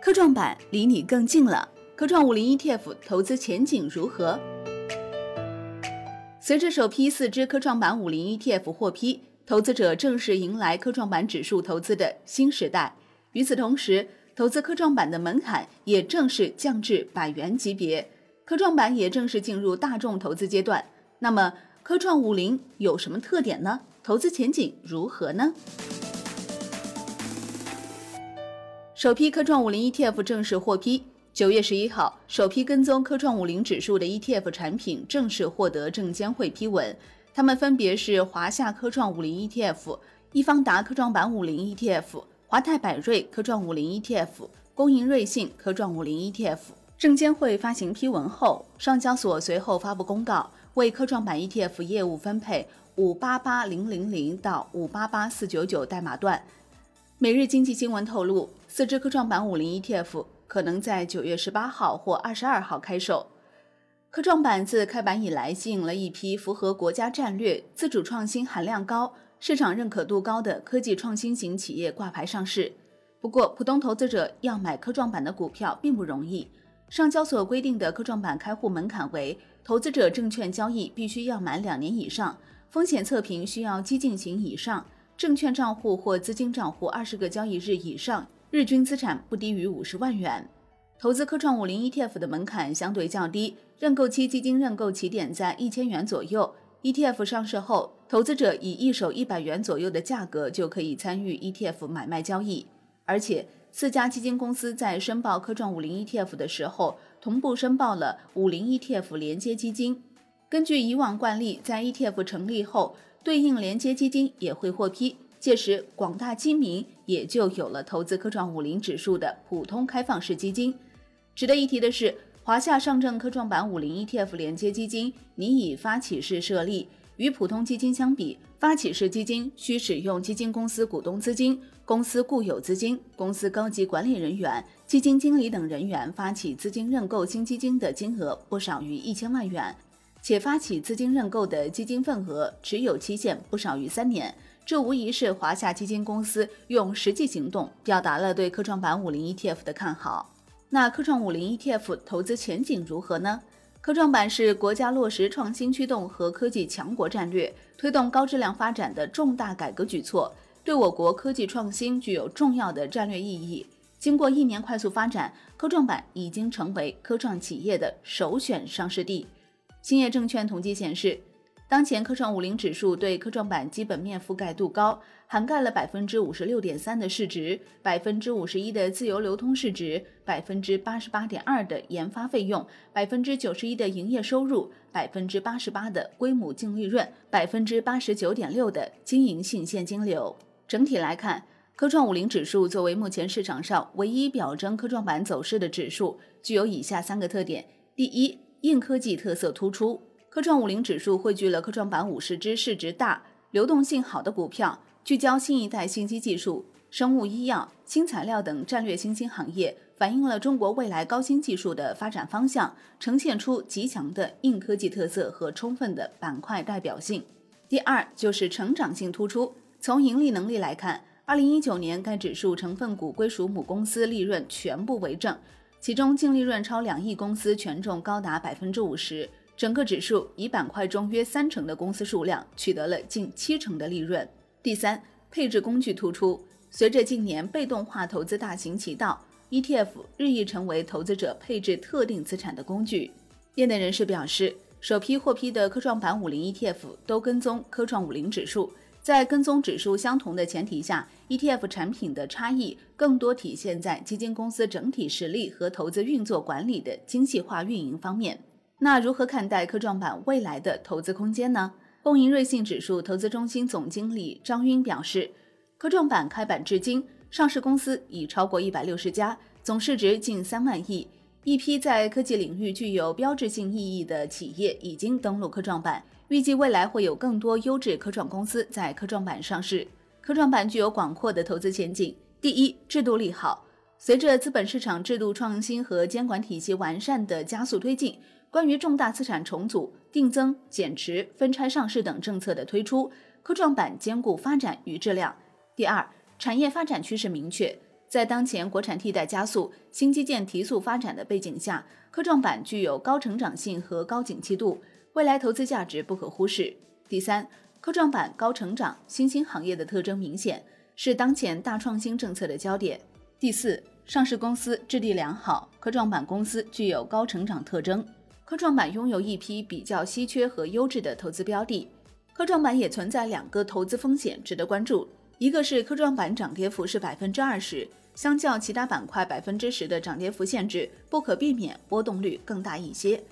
科创板离你更近了。科创五零 ETF 投资前景如何？随着首批四只科创板五零 ETF 获批，投资者正式迎来科创板指数投资的新时代。与此同时，投资科创板的门槛也正式降至百元级别，科创板也正式进入大众投资阶段。那么，科创五零有什么特点呢？投资前景如何呢？首批科创五零 ETF 正式获批。九月十一号，首批跟踪科创五零指数的 ETF 产品正式获得证监会批文，它们分别是华夏科创五零 ETF、易方达科创板五零 ETF、华泰柏瑞科创五零 ETF、工银瑞信科创五零 ETF。证监会发行批文后，上交所随后发布公告，为科创板 ETF 业务分配五八八零零零到五八八四九九代码段。每日经济新闻透露，四只科创板五零 ETF 可能在九月十八号或二十二号开售。科创板自开板以来，吸引了一批符合国家战略、自主创新含量高、市场认可度高的科技创新型企业挂牌上市。不过，普通投资者要买科创板的股票并不容易。上交所规定的科创板开户门槛为：投资者证券交易必须要满两年以上，风险测评需要激进型以上。证券账户或资金账户二十个交易日以上，日均资产不低于五十万元。投资科创五零 ETF 的门槛相对较低，认购期基金认购起点在一千元左右。ETF 上市后，投资者以一手一百元左右的价格就可以参与 ETF 买卖交易。而且，四家基金公司在申报科创五零 ETF 的时候，同步申报了五零 ETF 连接基金。根据以往惯例，在 ETF 成立后，对应连接基金也会获批，届时广大基民也就有了投资科创五零指数的普通开放式基金。值得一提的是，华夏上证科创板五零 ETF 连接基金拟以发起式设立，与普通基金相比，发起式基金需使用基金公司股东资金、公司固有资金、公司高级管理人员、基金经理等人员发起资金认购新基金的金额不少于一千万元。且发起资金认购的基金份额持有期限不少于三年，这无疑是华夏基金公司用实际行动表达了对科创板五零 ETF 的看好。那科创五零 ETF 投资前景如何呢？科创板是国家落实创新驱动和科技强国战略，推动高质量发展的重大改革举措，对我国科技创新具有重要的战略意义。经过一年快速发展，科创板已经成为科创企业的首选上市地。兴业证券统计显示，当前科创五零指数对科创板基本面覆盖度高，涵盖了百分之五十六点三的市值、百分之五十一的自由流通市值、百分之八十八点二的研发费用、百分之九十一的营业收入、百分之八十八的规模净利润、百分之八十九点六的经营性现金流。整体来看，科创五零指数作为目前市场上唯一表征科创板走势的指数，具有以下三个特点：第一，硬科技特色突出，科创五零指数汇聚了科创板五十只市值大、流动性好的股票，聚焦新一代信息技术、生物医药、新材料等战略新兴行业，反映了中国未来高新技术的发展方向，呈现出极强的硬科技特色和充分的板块代表性。第二就是成长性突出，从盈利能力来看，二零一九年该指数成分股归属母公司利润全部为正。其中净利润超两亿公司权重高达百分之五十，整个指数以板块中约三成的公司数量取得了近七成的利润。第三，配置工具突出。随着近年被动化投资大行其道，ETF 日益成为投资者配置特定资产的工具。业内人士表示，首批获批的科创板五零 ETF 都跟踪科创五零指数。在跟踪指数相同的前提下，ETF 产品的差异更多体现在基金公司整体实力和投资运作管理的精细化运营方面。那如何看待科创板未来的投资空间呢？工银瑞信指数投资中心总经理张晕表示，科创板开板至今，上市公司已超过一百六十家，总市值近三万亿，一批在科技领域具有标志性意义的企业已经登陆科创板。预计未来会有更多优质科创公司在科创板上市。科创板具有广阔的投资前景。第一，制度利好。随着资本市场制度创新和监管体系完善的加速推进，关于重大资产重组、定增、减持、分拆上市等政策的推出，科创板兼顾发展与质量。第二，产业发展趋势明确。在当前国产替代加速、新基建提速发展的背景下，科创板具有高成长性和高景气度，未来投资价值不可忽视。第三，科创板高成长、新兴行业的特征明显，是当前大创新政策的焦点。第四，上市公司质地良好，科创板公司具有高成长特征，科创板拥有一批比较稀缺和优质的投资标的。科创板也存在两个投资风险值得关注。一个是科创板涨跌幅是百分之二十，相较其他板块百分之十的涨跌幅限制，不可避免波动率更大一些，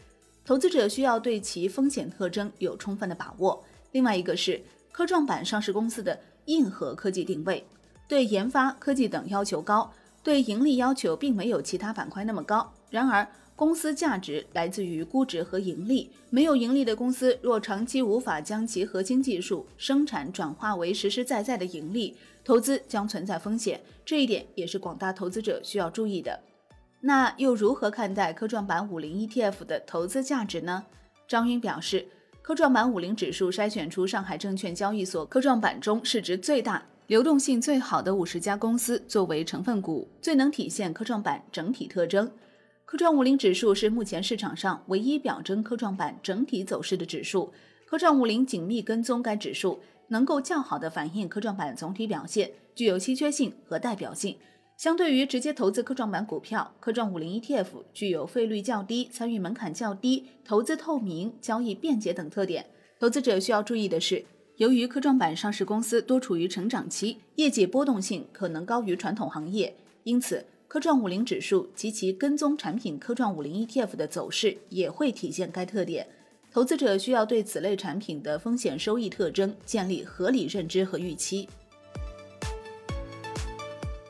投资者需要对其风险特征有充分的把握。另外一个是科创板上市公司的硬核科技定位，对研发、科技等要求高，对盈利要求并没有其他板块那么高。然而，公司价值来自于估值和盈利，没有盈利的公司若长期无法将其核心技术生产转化为实实在在的盈利，投资将存在风险。这一点也是广大投资者需要注意的。那又如何看待科创板五零 ETF 的投资价值呢？张云表示，科创板五零指数筛选出上海证券交易所科创板中市值最大、流动性最好的五十家公司作为成分股，最能体现科创板整体特征。科创五零指数是目前市场上唯一表征科创板整体走势的指数。科创五零紧密跟踪该指数，能够较好的反映科创板总体表现，具有稀缺性和代表性。相对于直接投资科创板股票，科创五零 ETF 具有费率较低、参与门槛较低、投资透明、交易便捷等特点。投资者需要注意的是，由于科创板上市公司多处于成长期，业绩波动性可能高于传统行业，因此。科创五零指数及其跟踪产品科创五零 ETF 的走势也会体现该特点。投资者需要对此类产品的风险收益特征建立合理认知和预期。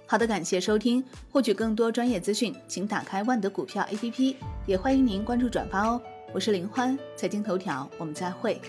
好的，感谢收听，获取更多专业资讯，请打开万德股票 APP，也欢迎您关注转发哦。我是林欢，财经头条，我们再会。